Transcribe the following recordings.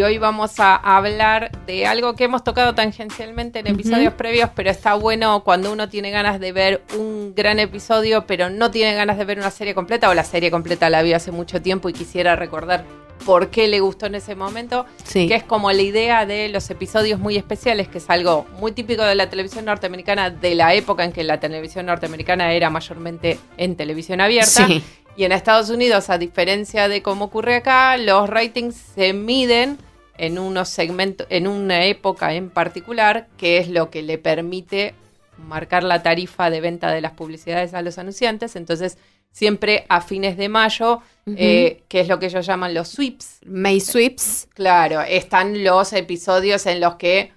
Y hoy vamos a hablar de algo que hemos tocado tangencialmente en episodios previos, pero está bueno cuando uno tiene ganas de ver un gran episodio, pero no tiene ganas de ver una serie completa, o la serie completa la vi hace mucho tiempo y quisiera recordar por qué le gustó en ese momento, Sí. que es como la idea de los episodios muy especiales, que es algo muy típico de la televisión norteamericana, de la época en que la televisión norteamericana era mayormente en televisión abierta. Sí. Y en Estados Unidos, a diferencia de cómo ocurre acá, los ratings se miden en unos segmentos, en una época en particular, que es lo que le permite marcar la tarifa de venta de las publicidades a los anunciantes. Entonces, siempre a fines de mayo, eh, que es lo que ellos llaman los sweeps, May Sweeps. Claro, están los episodios en los que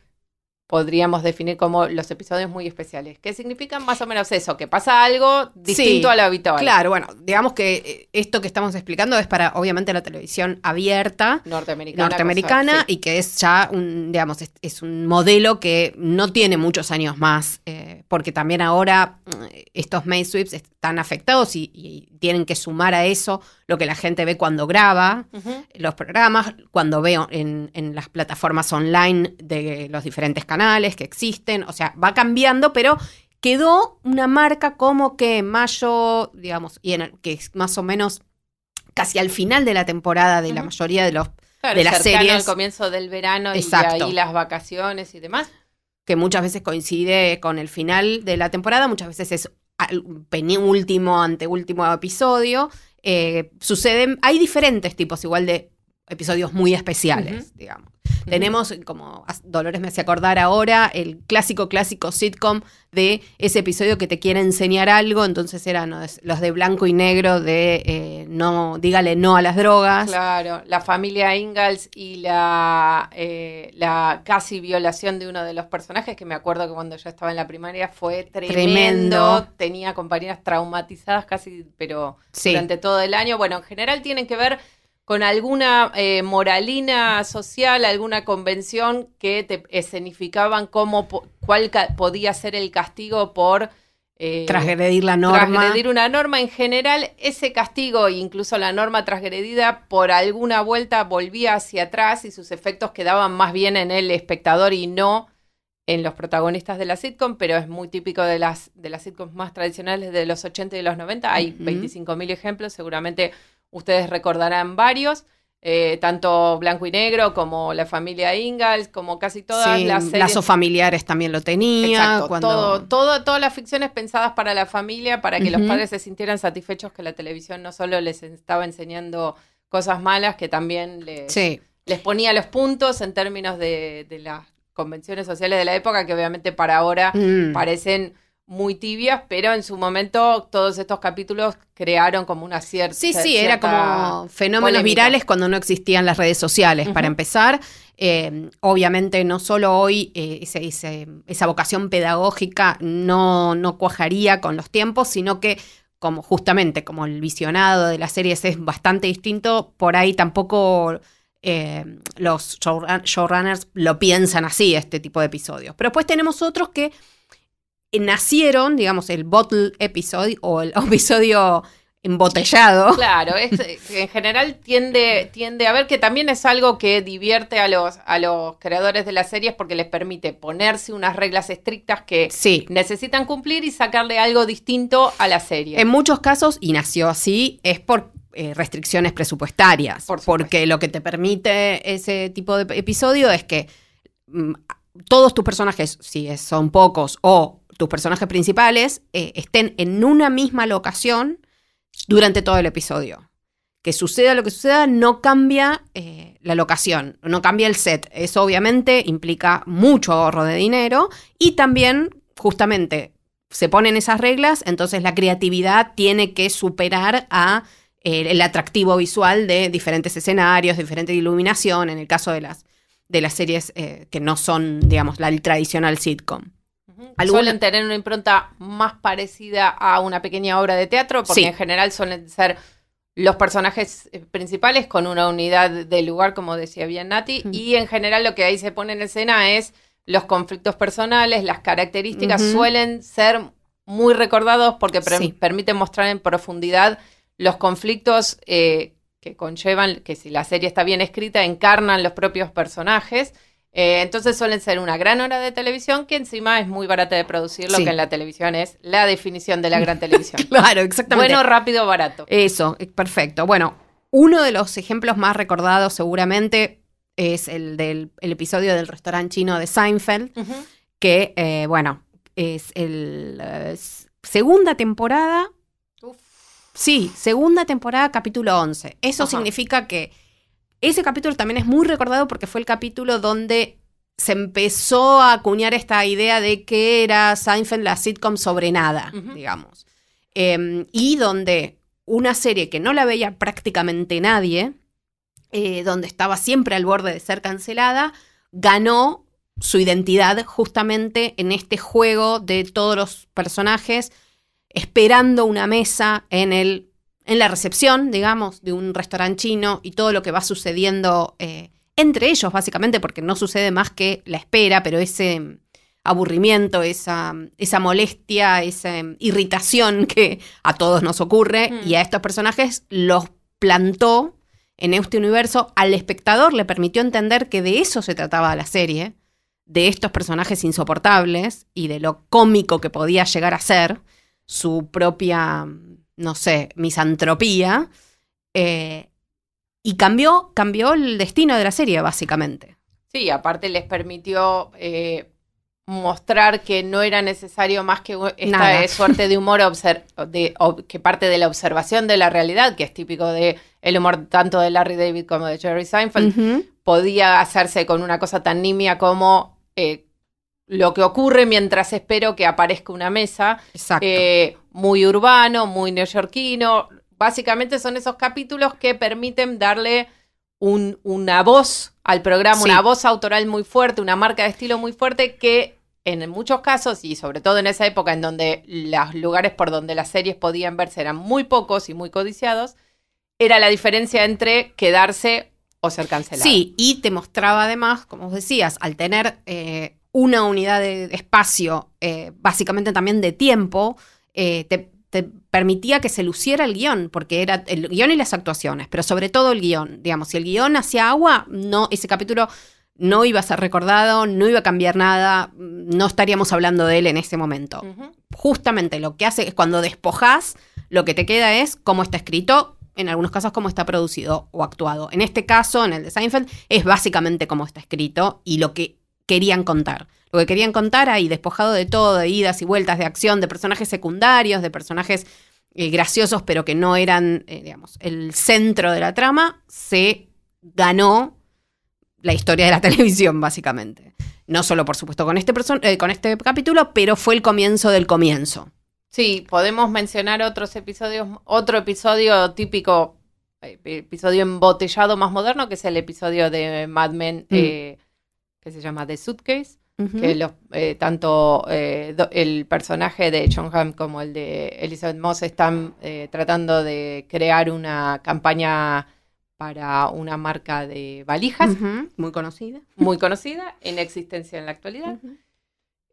podríamos definir como los episodios muy especiales, que significan más o menos eso, que pasa algo distinto Sí, a lo habitual. Claro, bueno, digamos que eh, esto que estamos explicando es para, obviamente, la televisión abierta Norteamericana. norteamericana cosa- sí. y que es ya un, digamos, es, es un modelo que no tiene muchos años más, eh, porque también ahora eh, estos May Sweeps están afectados y, y tienen que sumar a eso lo que la gente ve cuando graba los programas, cuando veo en, en las plataformas online de los diferentes canales que existen, o sea, va cambiando, pero quedó una marca como que en mayo, digamos, y en el- que es más o menos casi al final de la temporada de la mayoría de los Claro, de las series. al comienzo del verano Exacto. y ahí las vacaciones y demás. que muchas veces coincide con el final de la temporada, muchas veces es penúltimo, anteúltimo episodio. Eh, suceden, hay diferentes tipos igual de episodios muy especiales, digamos. Tenemos, como Dolores me hace acordar ahora, el clásico, clásico sitcom de ese episodio que te quiere enseñar algo, entonces eran los los de blanco y negro de eh, no, dígale no a las drogas. Claro, la familia Ingalls y la, eh, la casi violación de uno de los personajes, que me acuerdo que cuando yo estaba en la primaria fue tremendo. Tremendo. Tenía compañeras traumatizadas casi, pero Sí. durante todo el año. Bueno, en general tienen que ver con alguna eh, moralina social, alguna convención que te escenificaban cómo, cuál ca- podía ser el castigo por... eh, Transgredir la norma. transgredir una norma en general, ese castigo, incluso la norma transgredida, por alguna vuelta volvía hacia atrás y sus efectos quedaban más bien en el espectador y no en los protagonistas de la sitcom, pero es muy típico de las, de las sitcoms más tradicionales de los 80 y de los 90. Hay Ujú. 25.000 ejemplos, seguramente ustedes recordarán varios. eh, tanto Blanco y Negro como La Familia Ingalls, como casi todas Sí, las series lazos familiares también lo tenía. Exacto, cuando... todo, todo- todas las ficciones pensadas para la familia, para que los padres se sintieran satisfechos que la televisión no solo les estaba enseñando cosas malas, que también les, Sí, les ponía los puntos en términos de, de las convenciones sociales de la época, que obviamente para ahora Mm. parecen muy tibias, pero en su momento todos estos capítulos crearon como una cierta... Sí, sí, era como fenómenos polémica. virales cuando no existían las redes sociales, para empezar. Eh, obviamente no solo hoy eh, ese- ese- esa vocación pedagógica no, no cuajaría con los tiempos, sino que como justamente como el visionado de las series es bastante distinto, por ahí tampoco eh, los showrun- showrunners lo piensan así, este tipo de episodios. Pero después tenemos otros que nacieron, digamos, el bottle episode o el episodio embotellado. Claro, es, eh, en general tiende, tiende a ver que también es algo que divierte a los, a los creadores de las series porque les permite ponerse unas reglas estrictas que Sí. necesitan cumplir y sacarle algo distinto a la serie. En muchos casos, y nació así, es por eh, restricciones presupuestarias. Por porque lo que te permite ese tipo de episodio es que mm, todos tus personajes, si son pocos, o tus personajes principales, eh, estén en una misma locación durante todo el episodio. Que suceda lo que suceda, no cambia eh, la locación, no cambia el set. Eso obviamente implica mucho ahorro de dinero y también, justamente, se ponen esas reglas, entonces la creatividad tiene que superar a eh, el atractivo visual de diferentes escenarios, diferente iluminación, en el caso de las de las series que no son, digamos, la el tradicional sitcom. Suelen tener una impronta más parecida a una pequeña obra de teatro, porque Sí. en general suelen ser los personajes eh, principales con una unidad de lugar, como decía bien Nati, Mm. y en general lo que ahí se pone en escena es los conflictos personales, las características suelen ser muy recordados porque Sí. permiten mostrar en profundidad los conflictos eh, que conllevan, que si la serie está bien escrita, encarnan los propios personajes. Eh, entonces suelen ser una gran hora de televisión que encima es muy barata de producir, lo Sí. que en la televisión es la definición de la gran televisión. Claro, exactamente. bueno, rápido, barato. Eso, eh, perfecto. Bueno, uno de los ejemplos más recordados seguramente es el del el episodio del restaurante chino de Seinfeld, Ujú. que, eh, bueno, es el eh, segunda temporada. Uf. Sí, segunda temporada, capítulo 11. Eso Ajá. significa que ese capítulo también es muy recordado porque fue el capítulo donde se empezó a acuñar esta idea de que era Seinfeld la sitcom sobre nada, digamos. Eh, y donde una serie que no la veía prácticamente nadie, eh, donde estaba siempre al borde de ser cancelada, ganó su identidad justamente en este juego de todos los personajes esperando una mesa en el en la recepción, digamos, de un restaurante chino y todo lo que va sucediendo eh, entre ellos, básicamente, porque no sucede más que la espera, pero ese mm, aburrimiento, esa, esa molestia, esa mm, irritación que a todos nos ocurre Mm. y a estos personajes los plantó en este universo, al espectador le permitió entender que de eso se trataba la serie, de estos personajes insoportables y de lo cómico que podía llegar a ser su propia, no sé, misantropía. eh, y cambió, cambió el destino de la serie, básicamente. Sí, aparte les permitió eh, mostrar que no era necesario más que esta Nada. suerte de humor de- que parte de la observación de la realidad, que es típico de el humor tanto de Larry David como de Jerry Seinfeld, podía hacerse con una cosa tan nimia como eh, lo que ocurre mientras espero que aparezca una mesa, Exacto. eh, muy urbano, muy neoyorquino. Básicamente son esos capítulos que permiten darle un- una voz al programa, Sí. una voz autoral muy fuerte, una marca de estilo muy fuerte que en muchos casos, y sobre todo en esa época en donde los lugares por donde las series podían verse eran muy pocos y muy codiciados, era la diferencia entre quedarse o ser cancelado. Sí, y te mostraba además, como vos decías, al tener eh, una unidad de de espacio, eh, básicamente también de tiempo, eh, te, te permitía que se luciera el guion, porque era el guion y las actuaciones, pero sobre todo el guion. Digamos, si el guion hacía agua, no, ese capítulo no iba a ser recordado, no iba a cambiar nada, no estaríamos hablando de él en ese momento. Justamente lo que hace es cuando despojas, lo que te queda es cómo está escrito, en algunos casos cómo está producido o actuado. En este caso, en el de Seinfeld, es básicamente cómo está escrito y lo que querían contar. Lo que querían contar ahí, despojado de todo, de idas y vueltas de acción, de personajes secundarios, de personajes eh, graciosos, pero que no eran, eh, digamos, el centro de la trama, se ganó la historia de la televisión, básicamente. No solo, por supuesto, con este, eh, con este capítulo, pero fue el comienzo del comienzo. Sí, podemos mencionar otros episodios, otro episodio típico, eh, episodio embotellado más moderno, que es el episodio de Mad Men, Mm. Que se llama The Suitcase, que los, eh, tanto eh, do- el personaje de John Hamm como el de Elizabeth Moss están eh, tratando de crear una campaña para una marca de valijas Muy conocida. muy conocida, en existencia en la actualidad.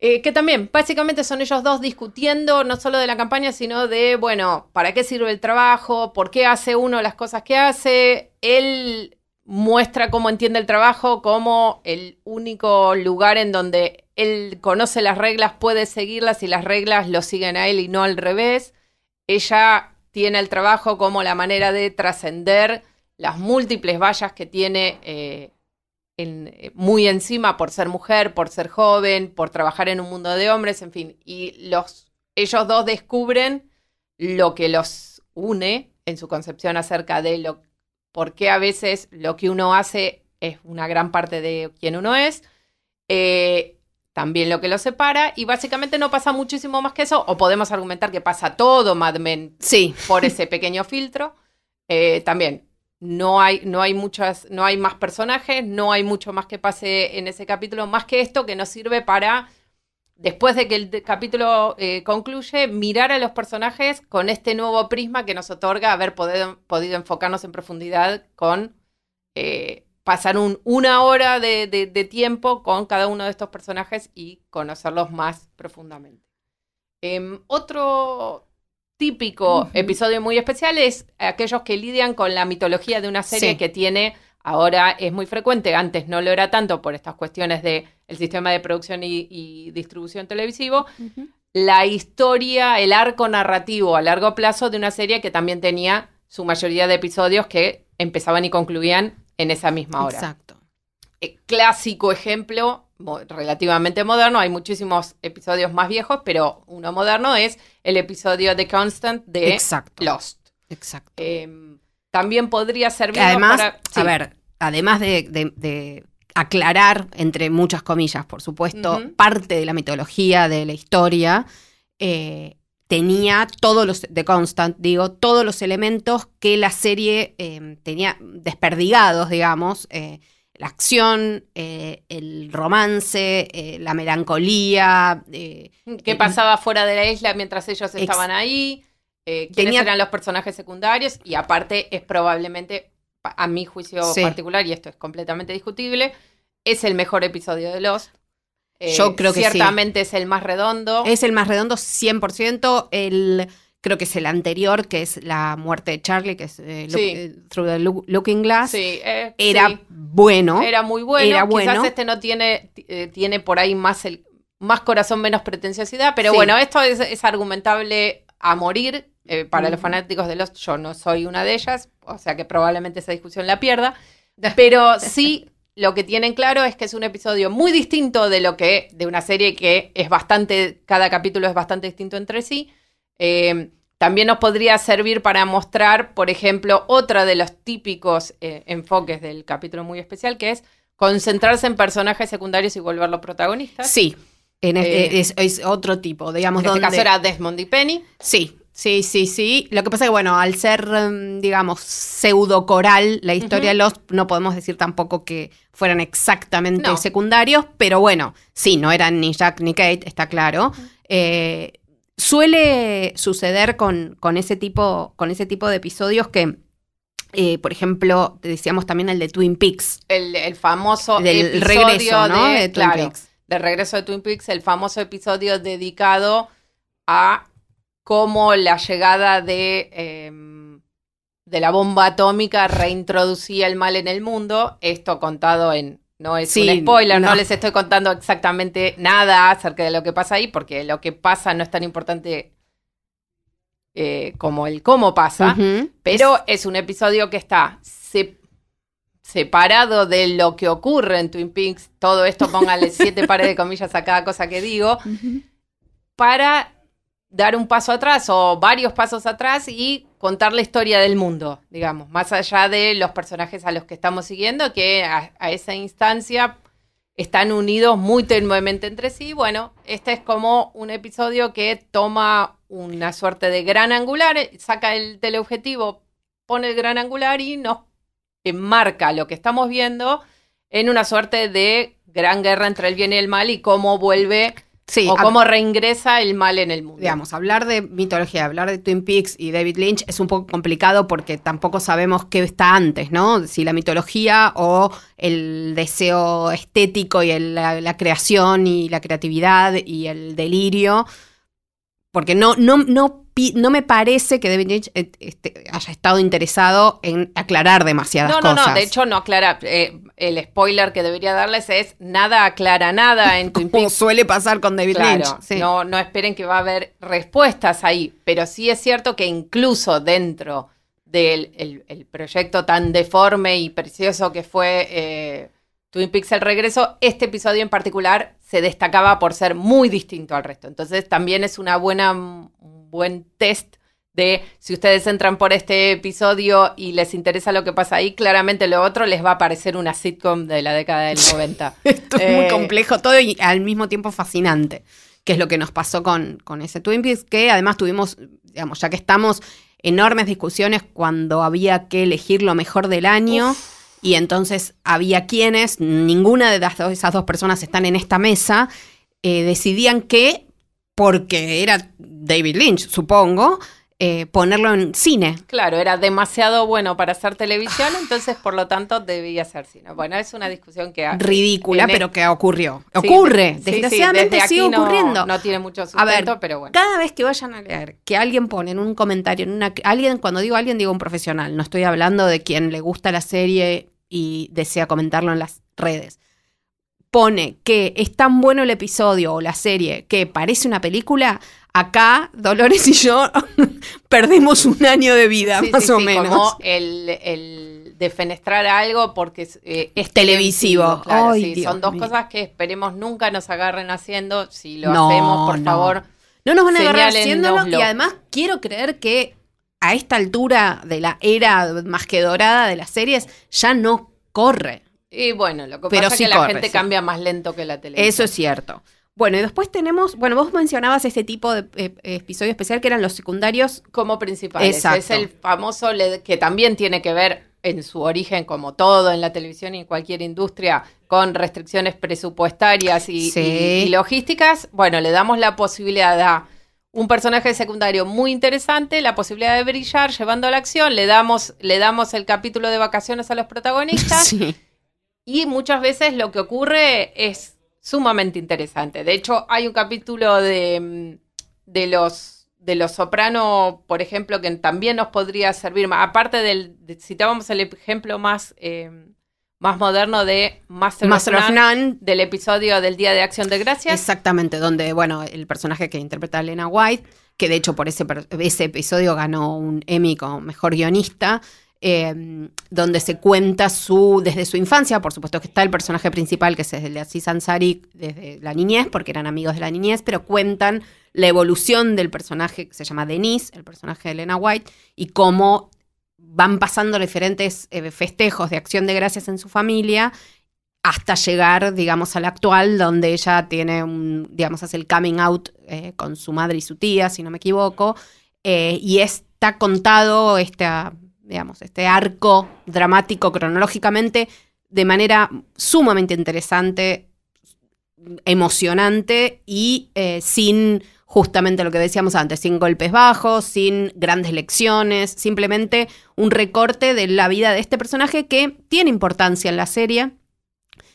Eh, que también, básicamente son ellos dos discutiendo no solo de la campaña, sino de, bueno, ¿para qué sirve el trabajo? ¿Por qué hace uno las cosas que hace? Él muestra cómo entiende el trabajo como el único lugar en donde él conoce las reglas, puede seguirlas y las reglas lo siguen a él y no al revés. Ella tiene el trabajo como la manera de trascender las múltiples vallas que tiene eh, eh, muy encima por ser mujer, por ser joven, por trabajar en un mundo de hombres, en fin. Y los, ellos dos descubren lo que los une en su concepción acerca de lo por qué a veces lo que uno hace es una gran parte de quien uno es, eh, también lo que los separa, y básicamente no pasa muchísimo más que eso, o podemos argumentar que pasa todo Mad Men Sí. por ese pequeño filtro. Eh, también no hay, no hay muchas, no hay más personajes, no hay mucho más que pase en ese capítulo, más que esto que nos sirve para, después de que el capítulo eh, concluye, mirar a los personajes con este nuevo prisma que nos otorga haber podido, podido enfocarnos en profundidad con eh, pasar un- una hora de, de- de tiempo con cada uno de estos personajes y conocerlos más profundamente. Em, otro típico episodio muy especial es aquellos que lidian con la mitología de una serie Sí. que tiene, ahora es muy frecuente, antes no lo era tanto por estas cuestiones de el sistema de producción y, y distribución televisivo, la historia, el arco narrativo a largo plazo de una serie que también tenía su mayoría de episodios que empezaban y concluían en esa misma hora. Exacto. Eh, clásico ejemplo, mo- relativamente moderno, hay muchísimos episodios más viejos, pero uno moderno es el episodio de Constant de Exacto. Lost. Exacto. Eh, también podría servir además, para... sí. a ver, además de, de- de aclarar, entre muchas comillas, por supuesto, parte de la mitología, de la historia, eh, tenía todos los, de Constant, digo, todos los elementos que la serie eh, tenía desperdigados, digamos, eh, la acción, eh, el romance, eh, la melancolía, eh, ¿Qué pasaba fuera de la isla mientras ellos estaban ahí? Eh, ¿Quiénes Tenía- eran los personajes secundarios? Y aparte es probablemente, a mi juicio Sí. particular, y esto es completamente discutible, es el mejor episodio de Lost. Eh, Yo creo que sí. Ciertamente es el más redondo. Es el más redondo 100%. El, creo que es el anterior, que es la muerte de Charlie, que es eh, Look- Sí. eh, Through the Loo- Looking Glass. Sí, eh, Era bueno. Era muy bueno. Era Quizás este no tiene, tiene por ahí más el más corazón, menos pretenciosidad, pero bueno, esto es, es argumentable a morir. Eh, para los Mm. fanáticos de Lost, yo no soy una de ellas, o sea que probablemente esa discusión la pierda. Pero sí, lo que tienen claro es que es un episodio muy distinto de lo que, de una serie que es bastante, cada capítulo es bastante distinto entre sí. Eh, también nos podría servir para mostrar, por ejemplo, otra de los típicos eh, enfoques del capítulo muy especial, que es concentrarse en personajes secundarios y volverlos protagonistas. Sí. En es, Eh, es- es otro tipo, digamos. en este caso era Desmond y Penny. Sí, sí, sí, sí. Lo que pasa es que, bueno, al ser, em, digamos, pseudo-coral la historia de Lost, no podemos decir tampoco que fueran exactamente No. secundarios, pero bueno, sí, no eran ni Jack ni Kate, está claro. Eh, suele suceder con, con, ese tipo, con ese tipo de episodios que, eh, por ejemplo, decíamos también el de Twin Peaks, El, el famoso del episodio regreso, ¿no? de, de Twin claro, Peaks. del regreso de Twin Peaks, el famoso episodio dedicado a cómo la llegada de, eh, de la bomba atómica reintroducía el mal en el mundo. Esto contado en... No es Sí, un spoiler, no. no. les estoy contando exactamente nada acerca de lo que pasa ahí, porque lo que pasa no es tan importante eh, como el cómo pasa. Pero es un episodio que está se- separado de lo que ocurre en Twin Peaks. Todo esto, póngale siete pares de comillas a cada cosa que digo, para dar un paso atrás o varios pasos atrás y contar la historia del mundo, digamos, más allá de los personajes a los que estamos siguiendo, que a, esa instancia están unidos muy tenuemente entre sí. Bueno, este es como un episodio que toma una suerte de gran angular, saca el teleobjetivo, pone el gran angular y nos enmarca lo que estamos viendo en una suerte de gran guerra entre el bien y el mal y cómo vuelve Sí, o cómo reingresa el mal en el mundo. Digamos, hablar de mitología, hablar de Twin Peaks y David Lynch es un poco complicado porque tampoco sabemos qué está antes, ¿no? Si la mitología o el deseo estético y el- la, la creación y la creatividad y el delirio. Porque no, no, no, no me parece que David Lynch eh, este, haya estado interesado en aclarar demasiadas No, no, cosas. no, de hecho no aclara. eh, el spoiler que debería darles es nada aclara nada en Twin Como Peaks. suele pasar con David Claro, Lynch. sí. no, no esperen que va a haber respuestas ahí, pero sí es cierto que incluso dentro del el- el proyecto tan deforme y precioso que fue eh, Twin Peaks El Regreso, este episodio en particular se destacaba por ser muy distinto al resto. Entonces también es una buena, un buen test de si ustedes entran por este episodio y les interesa lo que pasa ahí, claramente lo otro les va a parecer una sitcom de la década del 90. Esto es muy Eh, complejo todo y al mismo tiempo fascinante, que es lo que nos pasó con, con ese Twin Peaks, que además tuvimos, digamos, ya que estamos enormes discusiones cuando había que elegir lo mejor del año. Y entonces había quienes, ninguna de las dos- esas dos personas están en esta mesa, eh, decidían que, porque era David Lynch, supongo, eh, ponerlo en cine. Claro, era demasiado bueno para hacer televisión, entonces por lo tanto debía ser cine. Bueno, es una discusión que... ha- Ridícula, en e- pero que ocurrió. Sí, Ocurre, sí, desgraciadamente sigue ocurriendo. No, tiene mucho A ver, sustento, pero bueno. Cada vez que vayan a leer que alguien pone en un comentario, en una, alguien, cuando digo alguien, digo un profesional, no estoy hablando de quien le gusta la serie y desea comentarlo en las redes. Pone que es tan bueno el episodio o la serie que parece una película, acá Dolores y yo perdemos un año de vida, Sí, más sí, o sí, menos. Como el, el defenestrar algo porque es, eh, Es televisivo. claro, Ay, sí, Dios son dos mío. cosas que esperemos nunca nos agarren haciendo. Si lo No, hacemos, por no. favor. No nos van a agarrar haciéndolo y además quiero creer que a esta altura de la era más que dorada de las series ya no corre. Y bueno, lo que Pero pasa sí es que la corre, gente sí. cambia más lento que la televisión. Eso es cierto. Bueno, y después tenemos, bueno, vos mencionabas ese tipo de eh, episodio especial que eran los secundarios. como principales. Exacto. Es el famoso LED que también tiene que ver en su origen, como todo en la televisión y en cualquier industria, con restricciones presupuestarias y, Sí. y- y logísticas. Bueno, le damos la posibilidad a un personaje secundario muy interesante, la posibilidad de brillar llevando a la acción, le damos, le damos el capítulo de vacaciones a los protagonistas Sí. y muchas veces lo que ocurre es sumamente interesante. De hecho, hay un capítulo de, mm, de los de los soprano, por ejemplo, que también nos podría servir, ma- aparte del, de- citábamos el ejemplo más, eh, más moderno de Master, Master of of None, None. del episodio del Día de Acción de Gracias. Exactamente, donde, bueno, el personaje que interpreta a Elena White, que de hecho por ese, ese episodio ganó un Emmy como mejor guionista, eh, donde se cuenta su, desde su infancia, por supuesto que está el personaje principal, que es el de Aziz Ansari, desde la niñez, porque eran amigos de la niñez, pero cuentan la evolución del personaje que se llama Denise, el personaje de Elena White, y cómo van pasando diferentes eh, festejos de acción de gracias en su familia hasta llegar, digamos, al actual, donde ella tiene un, digamos, hace el coming out eh, con su madre y su tía, si no me equivoco, eh, y está contado este, digamos, este arco dramático cronológicamente de manera sumamente interesante, emocionante y sin justamente lo que decíamos antes, sin golpes bajos, sin grandes lecciones, simplemente un recorte de la vida de este personaje que tiene importancia en la serie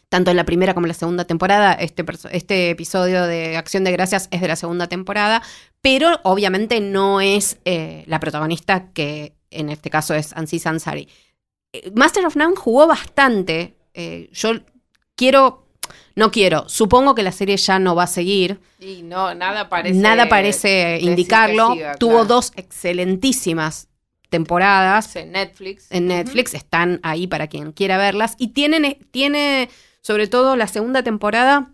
tanto en la primera como en la segunda temporada. Este, este episodio de Acción de Gracias es de la segunda temporada, pero obviamente no es eh, la protagonista que en este caso es Ansi Ansari. Eh, Master of None jugó bastante. eh, yo quiero, no quiero, supongo que la serie ya no va a seguir. Y no, nada parece. Nada parece indicarlo. siga, Tuvo claro. dos excelentísimas temporadas En Netflix. en Netflix, están ahí para quien quiera verlas. Y tienen, tiene, sobre todo la segunda temporada,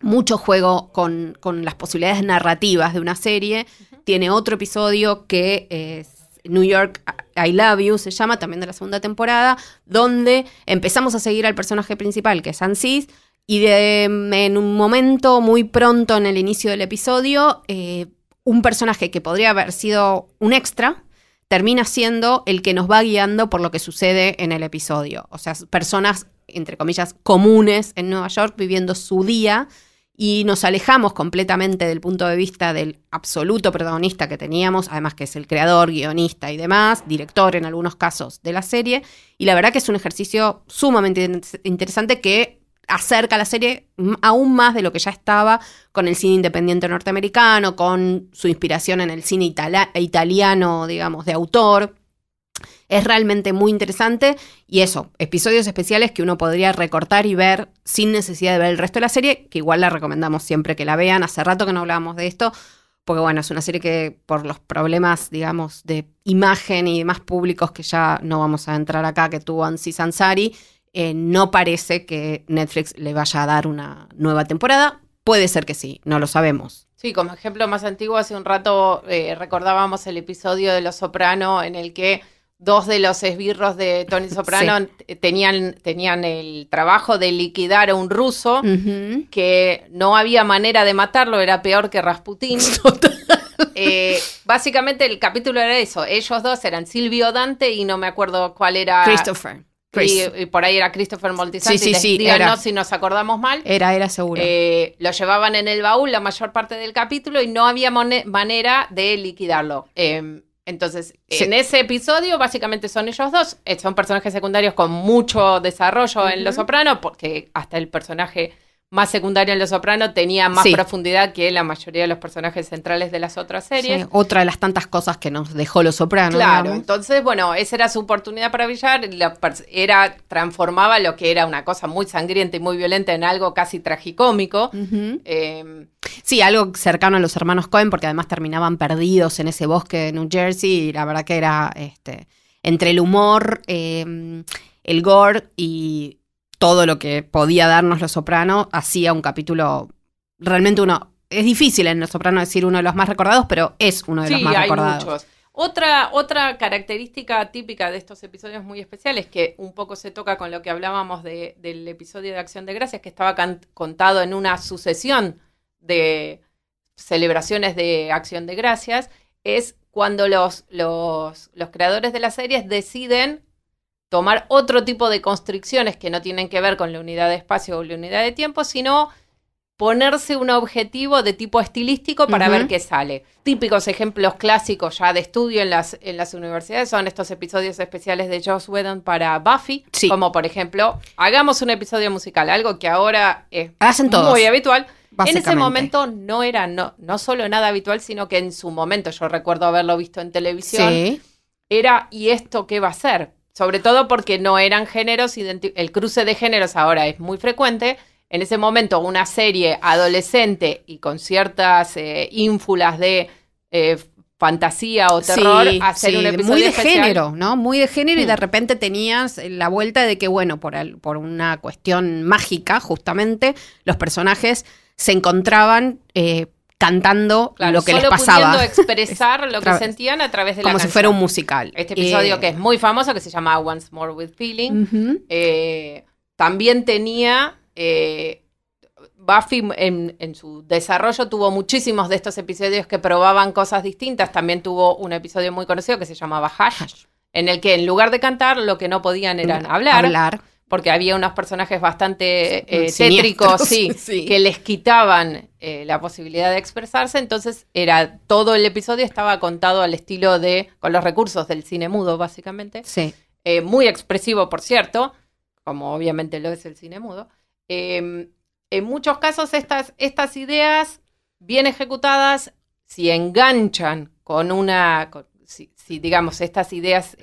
mucho juego con, con las posibilidades narrativas de una serie. Tiene otro episodio que es New York I Love You, se llama, también de la segunda temporada, donde empezamos a seguir al personaje principal, que es Ansis, y de, en un momento muy pronto en el inicio del episodio, eh, un personaje que podría haber sido un extra, termina siendo el que nos va guiando por lo que sucede en el episodio. O sea, personas, entre comillas, comunes en Nueva York viviendo su día y nos alejamos completamente del punto de vista del absoluto protagonista que teníamos, además que es el creador, guionista y demás, director en algunos casos de la serie. Y la verdad que es un ejercicio sumamente in- interesante que acerca la serie aún más de lo que ya estaba con el cine independiente norteamericano, con su inspiración en el cine itala- italiano, digamos, de autor. Es realmente muy interesante y eso, episodios especiales que uno podría recortar y ver sin necesidad de ver el resto de la serie, que igual la recomendamos siempre que la vean. Hace rato que no hablábamos de esto, porque bueno, es una serie que por los problemas, digamos, de imagen y demás públicos que ya no vamos a entrar acá, que tuvo Ansi Sansari, eh, no parece que Netflix le vaya a dar una nueva temporada. Puede ser que sí, no lo sabemos. Sí, como ejemplo más antiguo, hace un rato eh, recordábamos el episodio de Los Soprano en el que dos de los esbirros de Tony Soprano tenían, tenían el trabajo de liquidar a un ruso que no había manera de matarlo, era peor que Rasputín. Eh, básicamente el capítulo era eso. Ellos dos eran Silvio Dante y no me acuerdo cuál era. Christopher. Y, y por ahí era Christopher Moltisanti. Sí, sí, sí, Díganos si nos acordamos mal. Era, era seguro. Eh, lo llevaban en el baúl la mayor parte del capítulo y no había manera de liquidarlo. Eh, entonces, Sí. en ese episodio, básicamente son ellos dos. Eh, son personajes secundarios con mucho desarrollo en Los Soprano, porque hasta el personaje más secundario en Los Soprano tenía más Sí. profundidad que la mayoría de los personajes centrales de las otras series. Sí, otra de las tantas cosas que nos dejó Los Sopranos. Claro, digamos. entonces, bueno, esa era su oportunidad para brillar. La era, transformaba lo que era una cosa muy sangrienta y muy violenta en algo casi tragicómico. Eh, Sí, algo cercano a los hermanos Cohen, porque además terminaban perdidos en ese bosque de New Jersey, y la verdad que era este, entre el humor, eh, el gore y todo lo que podía darnos Los Soprano, hacía un capítulo realmente uno. Es difícil en Los Soprano decir uno de los más recordados, pero es uno de los sí, más hay recordados. muchos. Otra, otra característica típica de estos episodios muy especiales, que un poco se toca con lo que hablábamos de- del episodio de Acción de Gracias, que estaba contado en una sucesión de celebraciones de Acción de Gracias, es cuando los, los, los creadores de las series deciden tomar otro tipo de constricciones que no tienen que ver con la unidad de espacio o la unidad de tiempo, sino ponerse un objetivo de tipo estilístico para ver qué sale. Típicos ejemplos clásicos ya de estudio en las, en las universidades son estos episodios especiales de Joss Whedon para Buffy, Sí. como por ejemplo, hagamos un episodio musical, algo que ahora es Hacen todos. muy habitual. En ese momento no era no, no solo nada habitual, sino que en su momento, yo recuerdo haberlo visto en televisión, Sí. era ¿y esto qué va a ser? Sobre todo porque no eran géneros, el cruce de géneros ahora es muy frecuente. En ese momento una serie adolescente y con ciertas eh, ínfulas de eh, fantasía o terror, Sí, hacer sí, un episodio muy de especial. género, ¿no? Muy de género y de Mm. repente tenías la vuelta de que, bueno, por, por una cuestión mágica, justamente, los personajes se encontraban eh, cantando Claro, lo que les pasaba. pudiendo expresar lo que sentían a través de la como si fuera un musical. Este episodio Eh, que es muy famoso, que se llama Once More with Feeling, eh, también tenía. eh, Buffy en, en su desarrollo tuvo muchísimos de estos episodios que probaban cosas distintas. También tuvo un episodio muy conocido que se llamaba Hash, en el que en lugar de cantar lo que no podían eran hablar, Hablar. Porque había unos personajes bastante eh, tétricos, sí, sí. que les quitaban eh, la posibilidad de expresarse. Entonces era todo el episodio estaba contado al estilo de, con los recursos del cine mudo, básicamente. Sí. Eh, muy expresivo, por cierto, como obviamente lo es el cine mudo. Eh, en muchos casos estas, estas ideas bien ejecutadas, si enganchan con una, con- si, si, digamos estas ideas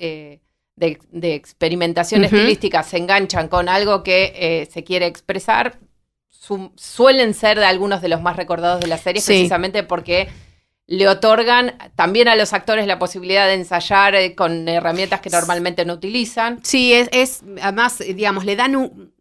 de, de experimentación estilística se enganchan con algo que eh, se quiere expresar, su- suelen ser de algunos de los más recordados de la serie, Sí. precisamente porque le otorgan también a los actores la posibilidad de ensayar eh, con herramientas que normalmente no utilizan. Sí, es, es además, digamos, le dan un,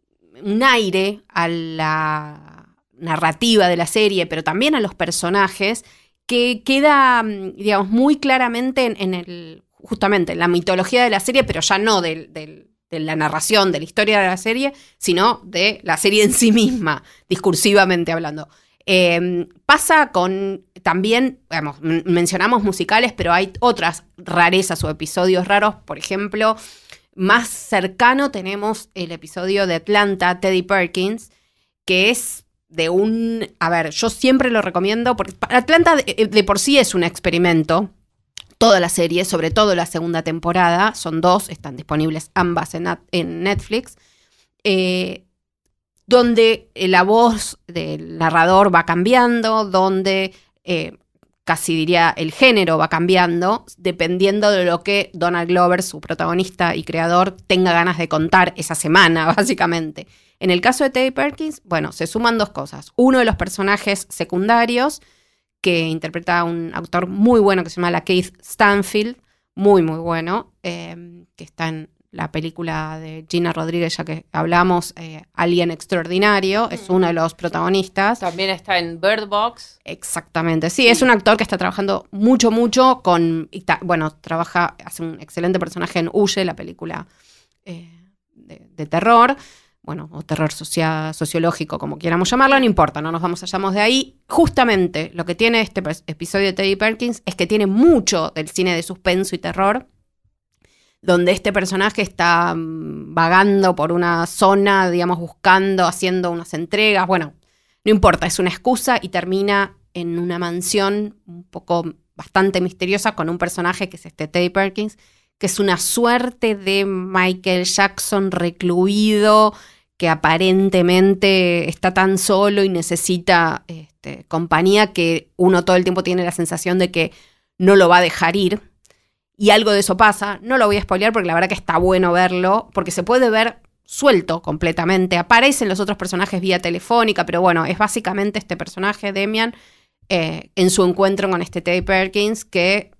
un aire a la narrativa de la serie, pero también a los personajes, que queda, mm, digamos, muy claramente en, en el, justamente en la mitología de la serie, pero ya no del, de la narración, de la historia de la serie, sino de la serie en sí misma, discursivamente hablando. Eh, pasa con también, digamos, mencionamos musicales, pero hay otras rarezas o episodios raros. Por ejemplo, más cercano tenemos el episodio de Atlanta, Teddy Perkins, que es de un... A ver, yo siempre lo recomiendo, porque Atlanta de por sí es un experimento. Toda la serie, sobre todo la segunda temporada, son dos, están disponibles ambas en, Netflix. Eh, donde eh, la voz del narrador va cambiando, donde eh, casi diría el género va cambiando, dependiendo de lo que Donald Glover, su protagonista y creador, tenga ganas de contar esa semana, básicamente. En el caso de Teddy Perkins, bueno, se suman dos cosas. Uno de los personajes secundarios, que interpreta a un actor muy bueno que se llama la Keith Stanfield, muy, muy bueno, eh, que está en la película de Gina Rodríguez, ya que hablamos, eh, Alguien Extraordinario, es uno de los protagonistas. También está en Bird Box. Exactamente, sí, es un actor que está trabajando mucho, mucho con, bueno, trabaja, hace un excelente personaje en Huye, la película eh, de, de terror. Bueno, o terror sociológico, como quieramos llamarlo, no importa, no nos vamos allá de ahí. Justamente lo que tiene este episodio de Teddy Perkins es que tiene mucho del cine de suspenso y terror, donde este personaje está mm, vagando por una zona, digamos, buscando, haciendo unas entregas, bueno, no importa, es una excusa y termina en una mansión un poco bastante misteriosa con un personaje que es este Teddy Perkins, que es una suerte de Michael Jackson recluido que aparentemente está tan solo y necesita este, compañía que uno todo el tiempo tiene la sensación de que no lo va a dejar ir. Y algo de eso pasa. No lo voy a spoilear porque la verdad que está bueno verlo, porque se puede ver suelto completamente. Aparecen los otros personajes vía telefónica, pero bueno, es básicamente este personaje, Demian, eh, en su encuentro con este Teddy Perkins, que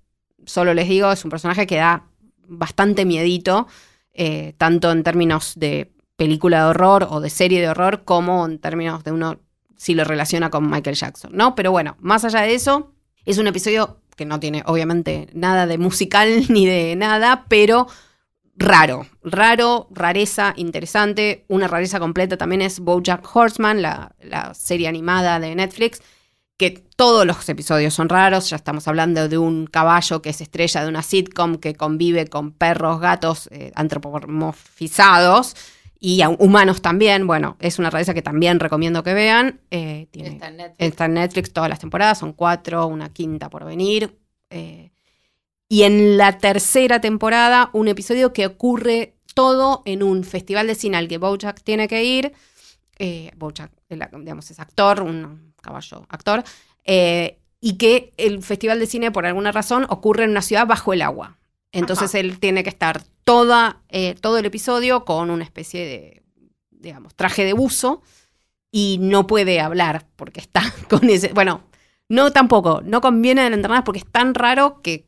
solo les digo, es un personaje que da bastante miedito, eh, tanto en términos de película de horror o de serie de horror, como en términos de uno si lo relaciona con Michael Jackson, ¿no? Pero bueno, más allá de eso, es un episodio que no tiene obviamente nada de musical ni de nada, pero raro, raro, rareza, interesante. Una rareza completa también es Bojack Horseman, la, la serie animada de Netflix, que todos los episodios son raros. Ya estamos hablando de un caballo que es estrella de una sitcom que convive con perros, gatos eh, antropomorfizados y humanos también. Bueno, es una rareza que también recomiendo que vean. Eh, tiene- Está en Netflix. Está en Netflix todas las temporadas, son cuatro, una quinta por venir. eh, y en la tercera temporada, un episodio que ocurre todo en un festival de cine al que Bojack tiene que ir. Eh, Bojack, digamos, es actor, un caballo actor. eh, y que el festival de cine, por alguna razón, ocurre en una ciudad bajo el agua. Entonces Ajá. él tiene que estar toda, eh, todo el episodio con una especie de, digamos, traje de buzo y no puede hablar porque está con ese. Bueno, no tampoco, no conviene adelantar nada porque es tan raro que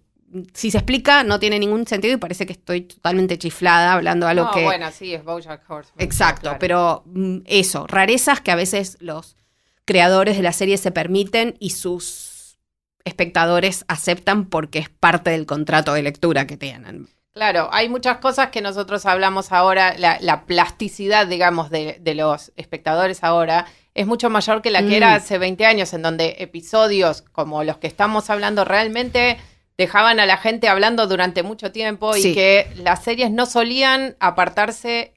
si se explica no tiene ningún sentido y parece que estoy totalmente chiflada hablando algo no, que. bueno, sí, es Bojack Horseman. Exacto, claro. pero mm, eso, rarezas que a veces los creadores de la serie se permiten y sus espectadores aceptan porque es parte del contrato de lectura que tienen. Claro, hay muchas cosas que nosotros hablamos ahora, la, la plasticidad, digamos, de, de los espectadores ahora es mucho mayor que la que Mm. era hace 20 años, en donde episodios como los que estamos hablando realmente dejaban a la gente hablando durante mucho tiempo Sí. y que las series no solían apartarse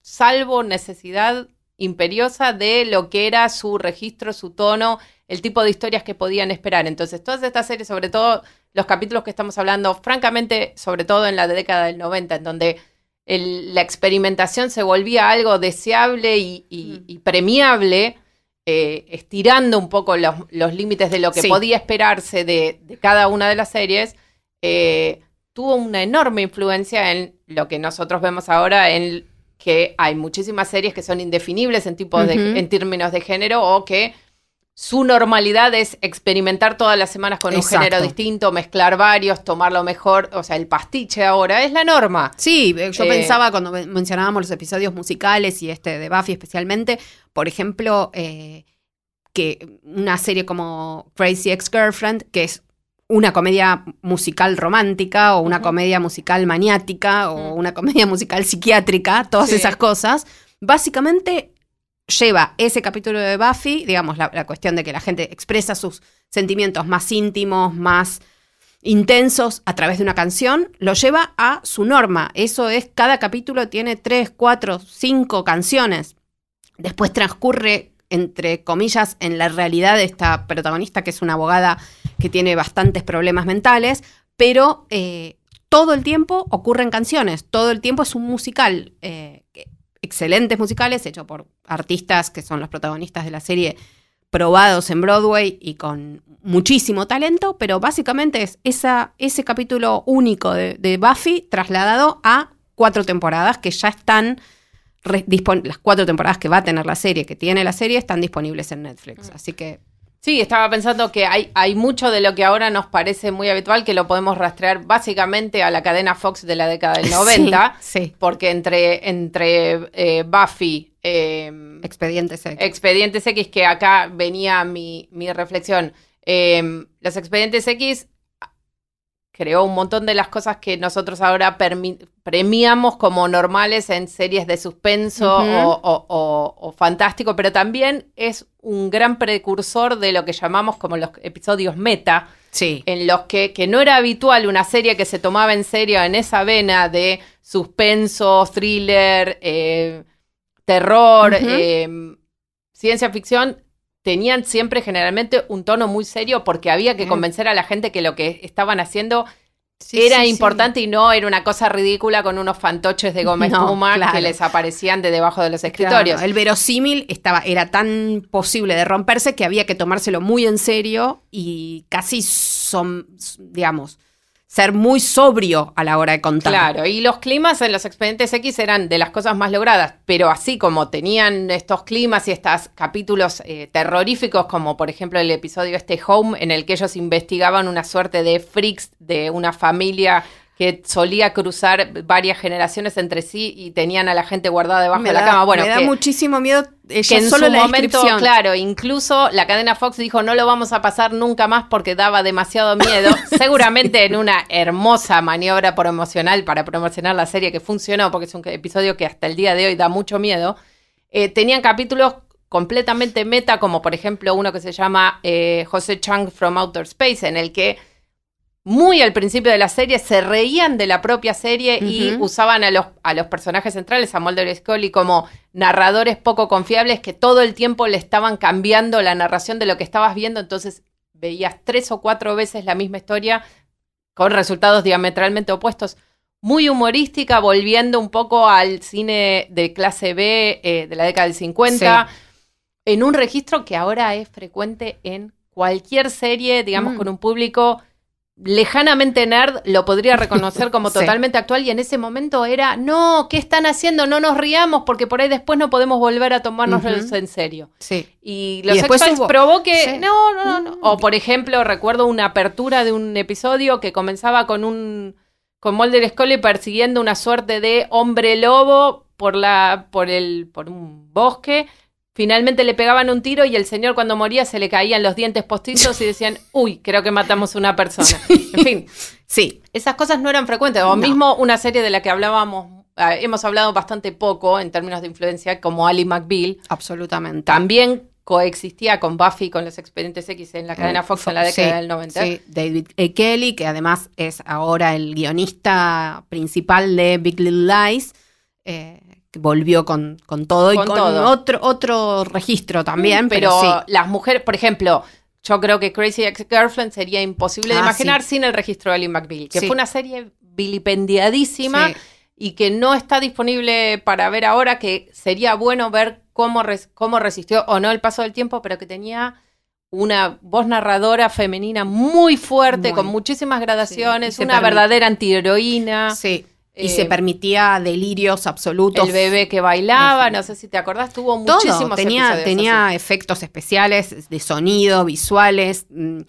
salvo necesidad imperiosa de lo que era su registro, su tono, el tipo de historias que podían esperar. Entonces, todas estas series, sobre todo los capítulos que estamos hablando, francamente, sobre todo en la década del 90, en donde el- la experimentación se volvía algo deseable y, y- Mm. y premiable, eh, estirando un poco los, los límites de lo que Sí. podía esperarse de, de cada una de las series, eh, tuvo una enorme influencia en lo que nosotros vemos ahora, en que hay muchísimas series que son indefinibles en, tipos de- en términos de género o que su normalidad es experimentar todas las semanas con un género distinto, mezclar varios, tomarlo mejor, o sea, el pastiche ahora es la norma. Sí, eh, yo Eh, pensaba cuando men- mencionábamos los episodios musicales y este de Buffy especialmente, por ejemplo, eh, que una serie como Crazy Ex-Girlfriend, que es una comedia musical romántica o una comedia musical maniática o una comedia musical psiquiátrica, todas Sí. esas cosas, básicamente lleva ese capítulo de Buffy, digamos, la, la cuestión de que la gente expresa sus sentimientos más íntimos, más intensos a través de una canción, lo lleva a su norma. Eso es, cada capítulo tiene tres, cuatro, cinco canciones. Después transcurre, entre comillas, en la realidad de esta protagonista, que es una abogada que tiene bastantes problemas mentales, pero eh, todo el tiempo ocurren canciones, todo el tiempo es un musical. eh, excelentes musicales, hechos por artistas que son los protagonistas de la serie probados en Broadway y con muchísimo talento, pero básicamente es ese capítulo único de, Buffy trasladado a cuatro temporadas que ya están, las cuatro temporadas que va a tener la serie, que tiene la serie, están disponibles en Netflix. Mm. Así que Sí, estaba pensando que hay, hay mucho de lo que ahora nos parece muy habitual que lo podemos rastrear básicamente a la cadena Fox de la década del 90, Sí, sí. porque entre, entre eh, Buffy, eh, Expedientes X. Expedientes X, que acá venía mi, mi reflexión. Eh, los Expedientes X creó un montón de las cosas que nosotros ahora premiamos como normales en series de suspenso o, fantástico, pero también es un gran precursor de lo que llamamos como los episodios meta, sí. en los que, que no era habitual una serie que se tomaba en serio en esa vena de suspenso, thriller, eh, terror, eh, ciencia ficción, tenían siempre generalmente un tono muy serio porque había que convencer a la gente que lo que estaban haciendo era importante y no era una cosa ridícula con unos fantoches de goma espuma que les aparecían de debajo de los escritorios. El verosímil estaba, era tan posible de romperse que había que tomárselo muy en serio y casi son, digamos, ser muy sobrio a la hora de contar. Claro, y los climas en los expedientes X eran de las cosas más logradas, pero así como tenían estos climas y estos capítulos eh, terroríficos, como por ejemplo el episodio este Home, en el que ellos investigaban una suerte de freaks de una familia que solía cruzar varias generaciones entre sí y tenían a la gente guardada debajo de la cama. Bueno, me da muchísimo miedo que en solo su momento, claro, incluso la cadena Fox dijo no lo vamos a pasar nunca más porque daba demasiado miedo. Seguramente en una hermosa maniobra promocional para promocionar la serie que funcionó, porque es un episodio que hasta el día de hoy da mucho miedo. Eh, tenían capítulos completamente meta, como por ejemplo uno que se llama eh, José Chang from Outer Space, en el que muy al principio de la serie se reían de la propia serie y usaban a los, a los personajes centrales, a Mulder y Scully, como narradores poco confiables que todo el tiempo le estaban cambiando la narración de lo que estabas viendo, entonces veías tres o cuatro veces la misma historia con resultados diametralmente opuestos. Muy humorística, volviendo un poco al cine de clase B eh, de la década del 50, en un registro que ahora es frecuente en cualquier serie, digamos, mm. con un público lejanamente nerd lo podría reconocer como totalmente actual y en ese momento era, no, ¿qué están haciendo? No nos riamos porque por ahí después no podemos volver a tomarnos en serio. Sí. Y los X-Files probó que, no, no, no, O por ejemplo, recuerdo una apertura de un episodio que comenzaba con un, con Mulder Scully persiguiendo una suerte de hombre lobo por la, por el, por un bosque Finalmente le pegaban un tiro y el señor cuando moría se le caían los dientes postizos y decían, uy, creo que matamos una persona. En fin, sí, esas cosas no eran frecuentes. O mismo una serie de la que hablábamos, ah, hemos hablado bastante poco en términos de influencia, como Ali McBeal. Absolutamente. También coexistía con Buffy con los expedientes X en la cadena eh, Fox en la década del 90. Sí, David e. Kelly, que además es ahora el guionista principal de Big Little Lies. Eh, volvió con, con todo y con Otro, otro registro también. Pero, las mujeres, por ejemplo, yo creo que Crazy Ex-Girlfriend sería imposible de ah, imaginar sin el registro de Ellen McBeal, que fue una serie vilipendiadísima y que no está disponible para ver ahora, que sería bueno ver cómo, cómo resistió o no el paso del tiempo, pero que tenía una voz narradora femenina muy fuerte, con muchísimas gradaciones, una verdadera antiheroína. Sí. Y se eh, permitía delirios absolutos. El bebé que bailaba, no sé si te acordás, tuvo muchísimos tenía, tenía efectos especiales de sonido, visuales. Mm,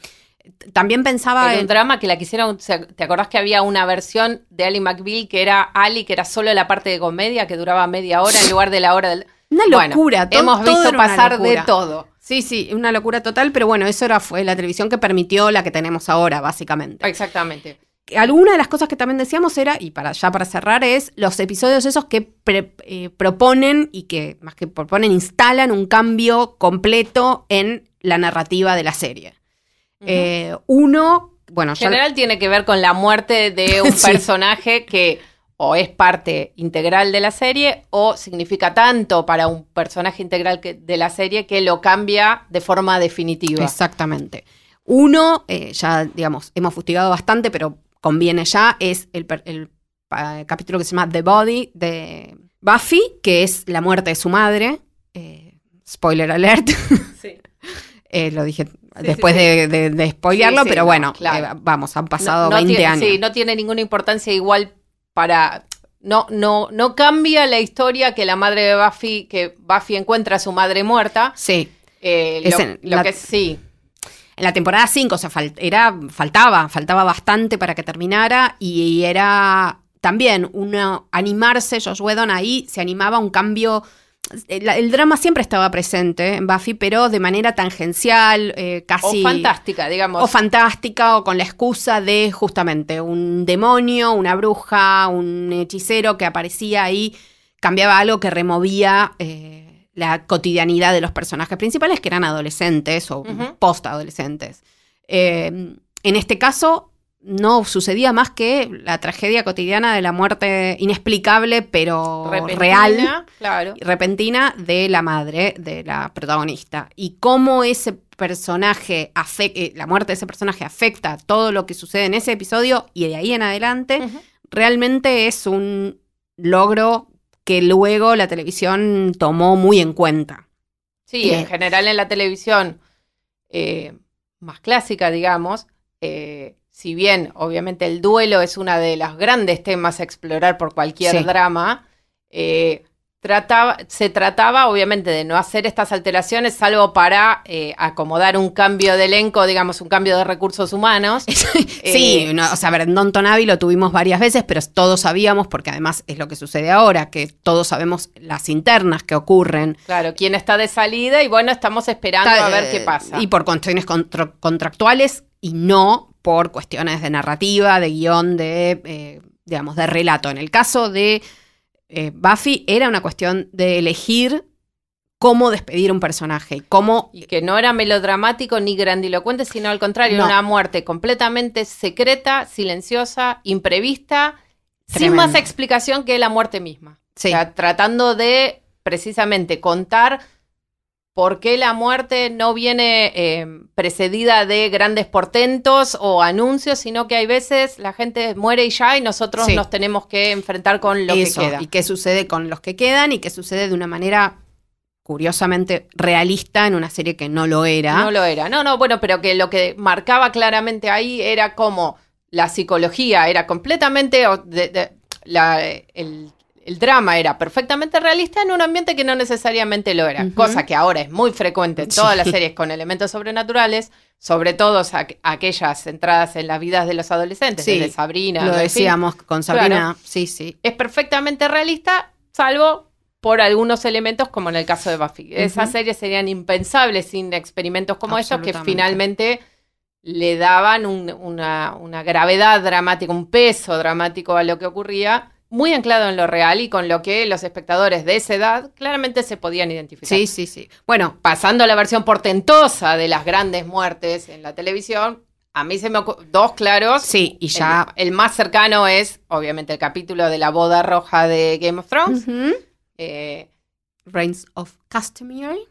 también pensaba en un drama que la quisieron. ¿Te acordás que había una versión de Ali McBeal que era Ali, que era solo la parte de comedia, que duraba media hora en lugar de la hora del. Una locura, Hemos visto pasar de todo. Sí, sí, una locura total, pero bueno, eso era, fue la televisión que permitió la que tenemos ahora, básicamente. Exactamente alguna de las cosas que también decíamos era, y para ya para cerrar, es los episodios esos que eh, proponen y que más que proponen, instalan un cambio completo en la narrativa de la serie. Eh, uno, bueno, en general tiene que ver con la muerte de un personaje que o es parte integral de la serie o significa tanto para un personaje integral de la serie que lo cambia de forma definitiva. Exactamente. Uno, eh, ya digamos, hemos fustigado bastante, pero conviene ya, es el, capítulo que se llama The Body de Buffy, que es la muerte de su madre. Eh, spoiler alert. Sí. Eh, lo dije después De, de, spoilearlo, pero bueno, eh, vamos, han pasado 20 años. Sí, no tiene ninguna importancia igual para... No, no, no cambia la historia que la madre de Buffy, que Buffy encuentra a su madre muerta. Sí. lo, que sí. En la temporada 5, o sea, era, faltaba, faltaba bastante para que terminara y era también uno animarse, Josh Whedon ahí se animaba a un cambio el, el drama siempre estaba presente en Buffy, pero de manera tangencial, eh, casi... O fantástica, digamos. O fantástica, o con la excusa de justamente un demonio, una bruja, un hechicero que aparecía ahí, cambiaba algo que removía eh, la cotidianidad de los personajes principales, que eran adolescentes o Ujú. post-adolescentes. Eh, en este caso, no sucedía más que la tragedia cotidiana de la muerte inexplicable, pero Repentina, real Claro. repentina de la madre de la protagonista y cómo ese personaje afecta, la muerte de ese personaje afecta todo lo que sucede en ese episodio y de ahí en adelante realmente es un logro que luego la televisión tomó muy en cuenta. Sí, Eh, en general en la televisión eh, más clásica, digamos, eh, si bien obviamente el duelo es uno de los grandes temas a explorar por cualquier Sí. drama, eh, trataba, se trataba obviamente de no hacer estas alteraciones salvo para eh, acomodar un cambio de elenco, digamos, un cambio de recursos humanos. sí, Eh, no, o sea, a ver, en Downton Abbey lo tuvimos varias veces, pero todos sabíamos, porque además es lo que sucede ahora, que todos sabemos las internas que ocurren. Claro, quién está de salida y bueno, estamos esperando a ver qué Eh, pasa. Y por cuestiones contra- contractuales y no por cuestiones de narrativa, de guion, de, eh, digamos, de relato. En el caso de eh, Buffy era una cuestión de elegir cómo despedir un personaje y cómo... Y que no era melodramático ni grandilocuente, sino al contrario, No. una muerte completamente secreta, silenciosa, imprevista, sin más explicación que la muerte misma. Sí. O sea, tratando de precisamente contar por qué la muerte no viene eh, precedida de grandes portentos o anuncios, sino que hay veces la gente muere y ya y nosotros Sí. nos tenemos que enfrentar con lo eso, que queda. y qué sucede con los que quedan y qué sucede de una manera curiosamente realista en una serie que no lo era. No lo era. No, no, bueno, pero que lo que marcaba claramente ahí era como la psicología era completamente. o- de- de- la- el, el drama era perfectamente realista en un ambiente que no necesariamente lo era. Cosa que ahora es muy frecuente en todas Sí. las series con elementos sobrenaturales, sobre todo aqu- aquellas centradas en las vidas de los adolescentes, Sí, desde Sabrina. lo fin. decíamos con Sabrina. Claro. Sí, sí. Es perfectamente realista, salvo por algunos elementos como en el caso de Buffy. Esas series serían impensables sin experimentos como estos que finalmente le daban un- una, una gravedad dramática, un peso dramático a lo que ocurría, muy anclado en lo real y con lo que los espectadores de esa edad claramente se podían identificar. Sí, sí, sí. Bueno, Pasando a la versión portentosa de las grandes muertes en la televisión, a mí se me ocurren dos claros. sí, y ya... El, el más cercano es, obviamente, el capítulo de la boda roja de Game of Thrones. Eh, Reigns of Customary.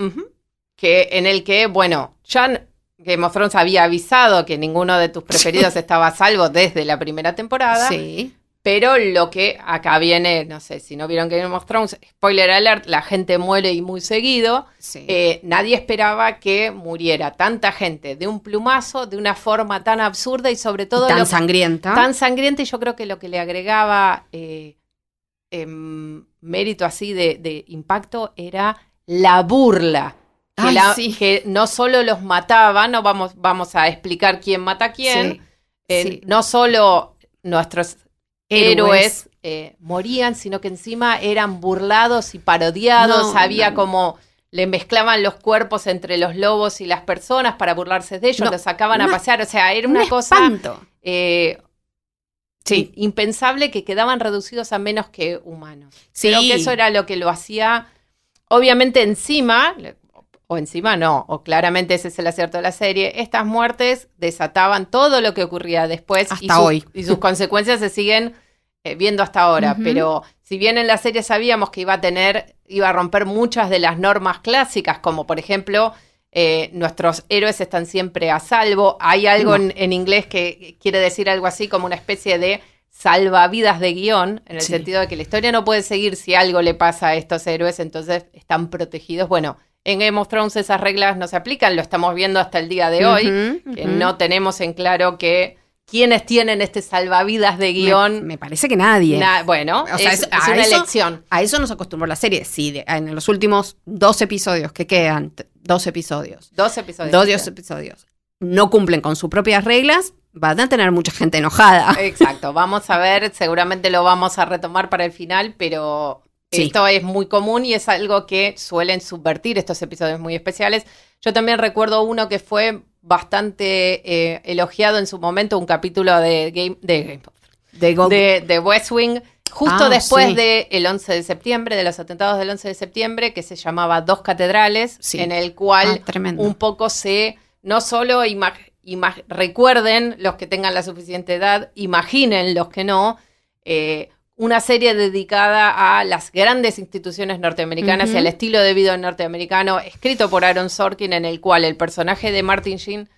que, en el que, bueno, ya Game of Thrones había avisado que ninguno de tus preferidos estaba a salvo desde la primera temporada. Sí. Pero lo que acá viene, no sé, si no vieron Game of Thrones, spoiler alert, la gente muere y muy seguido. sí. Eh, nadie esperaba que muriera tanta gente de un plumazo, de una forma tan absurda y sobre todo tan lo- sangrienta. tan sangrienta y yo creo que lo que le agregaba eh, em, mérito así de, de impacto era la burla. Que, Ay, la- sí. que no solo los mataba, no vamos, vamos a explicar quién mata a quién, sí. no solo nuestros Héroes. héroes, eh, morían, sino que encima eran burlados y parodiados, No, había no. como le mezclaban los cuerpos entre los lobos y las personas para burlarse de ellos, No, los sacaban a pasear, o sea, era Un una cosa eh, Sí. impensable que quedaban reducidos a menos que humanos. Sí. Creo que eso era lo que lo hacía, obviamente encima, o encima no, o claramente ese es el acierto de la serie, estas muertes desataban todo lo que ocurría después y, Hasta sus- hoy. y sus consecuencias se siguen eh, viendo hasta ahora, pero si bien en la serie sabíamos que iba a tener, iba a romper muchas de las normas clásicas, como por ejemplo... eh, nuestros héroes están siempre a salvo. Hay algo No. en, en inglés que quiere decir algo así como una especie de salvavidas de guion, en el Sí. sentido de que la historia no puede seguir si algo le pasa a estos héroes, entonces están protegidos. Bueno, en Game of Thrones esas reglas no se aplican, lo estamos viendo hasta el día de hoy, que no tenemos en claro que quienes tienen este salvavidas de guion. Me, parece que nadie. na- bueno, O sea, es, es- es a una eso- elección. A eso nos acostumbró la serie. Sí, de- en los últimos dos episodios que quedan, dos episodios, Dos episodios. dos dios- episodios, no cumplen con sus propias reglas, van a tener mucha gente enojada. Exacto, vamos a ver, seguramente lo vamos a retomar para el final, pero Sí. Esto es muy común y es algo que suelen subvertir estos episodios muy especiales. Yo también recuerdo uno que fue bastante eh, elogiado en su momento, un capítulo de Game, de, Game of Thrones, De de West Wing, justo Ah, después sí. del 11 de septiembre, de los atentados del 11 de septiembre, que se llamaba Dos Catedrales, Sí. en el cual Ah, un poco se, no solo recuerden los que tengan la suficiente edad, imaginen los que no, eh, una serie dedicada a las grandes instituciones norteamericanas y al estilo de vida norteamericano, escrito por Aaron Sorkin, en el cual el personaje de Martin Sheen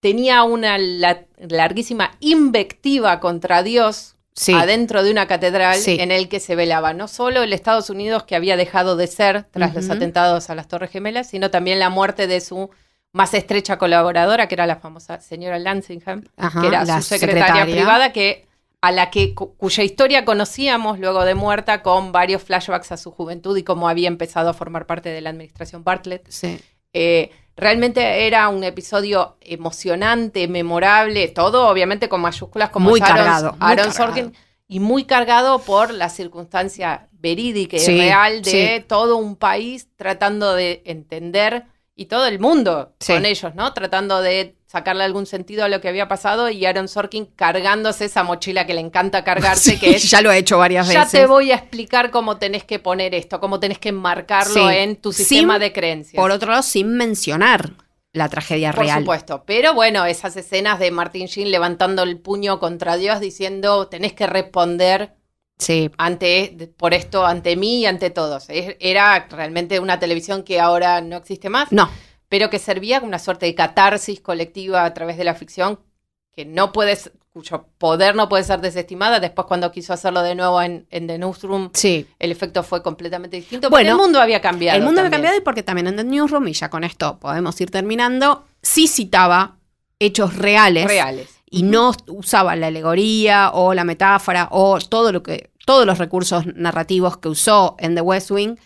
tenía una la- larguísima invectiva contra Dios Sí. adentro de una catedral Sí. en el que se velaba no solo el Estados Unidos que había dejado de ser tras los atentados a las Torres Gemelas, sino también la muerte de su más estrecha colaboradora, que era la famosa señora Lansingham, Ajá, que era su secretaria, secretaria. privada, que a la que cu- cuya historia conocíamos luego de muerta con varios flashbacks a su juventud y cómo había empezado a formar parte de la administración Bartlett. Sí. Eh, realmente era un episodio emocionante, memorable, todo obviamente con mayúsculas como Muy Aaron, cargado, muy Aaron cargado. Sorkin y muy cargado por la circunstancia verídica y Sí, real de sí. todo un país tratando de entender y todo el mundo con ellos, ¿no? Tratando de sacarle algún sentido a lo que había pasado y Aaron Sorkin cargándose esa mochila que le encanta cargarse, Sí, que es ya lo he hecho varias ya veces. te voy a explicar cómo tenés que poner esto, cómo tenés que enmarcarlo Sí. en tu sistema Sin- de creencias. Por otro lado, sin mencionar la tragedia Por real. supuesto. Pero bueno, esas escenas de Martin Sheen levantando el puño contra Dios diciendo tenés que responder Sí, ante por esto ante mí y ante todos. Era realmente una televisión que ahora no existe más, no, pero que servía como una suerte de catarsis colectiva a través de la ficción que no puedes cuyo poder no puede ser desestimada. Después cuando quiso hacerlo de nuevo en, en The Newsroom, sí. el efecto fue completamente distinto. Bueno, el mundo había cambiado. El mundo había cambiado y porque también en The Newsroom, y ya con esto podemos ir terminando, sí citaba hechos reales. reales. y no usaba la alegoría o la metáfora o todo lo que todos los recursos narrativos que usó en The West Wing,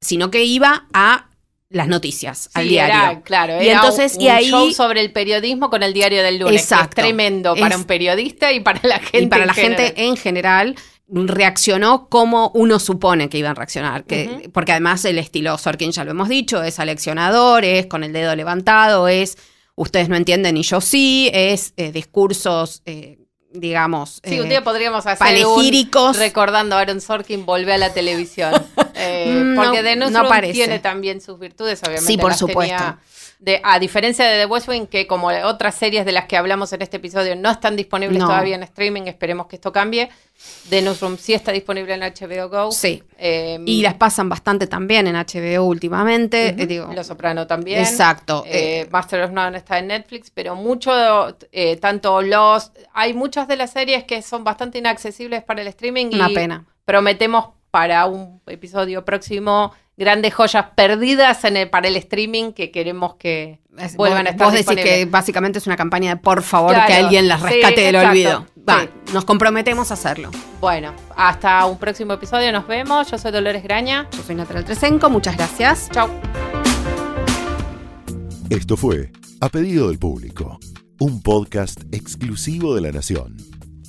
sino que iba a las noticias, al diario. Era, claro, Y era entonces, un y ahí- show sobre el periodismo con el diario del lunes. que Exacto. Es tremendo para Es- un periodista y para la gente. y para en la general. gente en general reaccionó como uno supone que iban a reaccionar, que, porque además el estilo Sorkin ya lo hemos dicho, es aleccionador, es con el dedo levantado, es ustedes no entienden y yo sí, es eh, discursos, eh, digamos, Sí, eh, un día podríamos hacer panegíricos. un recordando a Aaron Sorkin volver a la televisión. Eh, porque The no tiene también sus virtudes, obviamente. Sí, por las supuesto. tenía de, a diferencia de The West Wing, que como otras series de las que hablamos en este episodio no están disponibles No. todavía en streaming, esperemos que esto cambie. The Newsroom sí está disponible en HBO Go. Sí. Eh, Y las pasan bastante también en HBO últimamente. Eh, digo, Los Soprano también. Exacto. Eh, eh, Master of None está en Netflix, pero mucho, tanto los... Hay muchas de las series que son bastante inaccesibles para el streaming una y pena. prometemos para un episodio próximo grandes joyas perdidas en el- para el streaming que queremos que Es- vuelvan vos, a estar vos decís disponibles. que básicamente es una campaña de por favor Claro, que alguien las sí, rescate del exacto, olvido. Va, sí. nos comprometemos a hacerlo. Bueno, hasta un próximo episodio, nos vemos. Yo soy Dolores Graña. Yo soy Natalia Tresenco, muchas gracias. Chau. Esto fue A Pedido del Público, un podcast exclusivo de La Nación.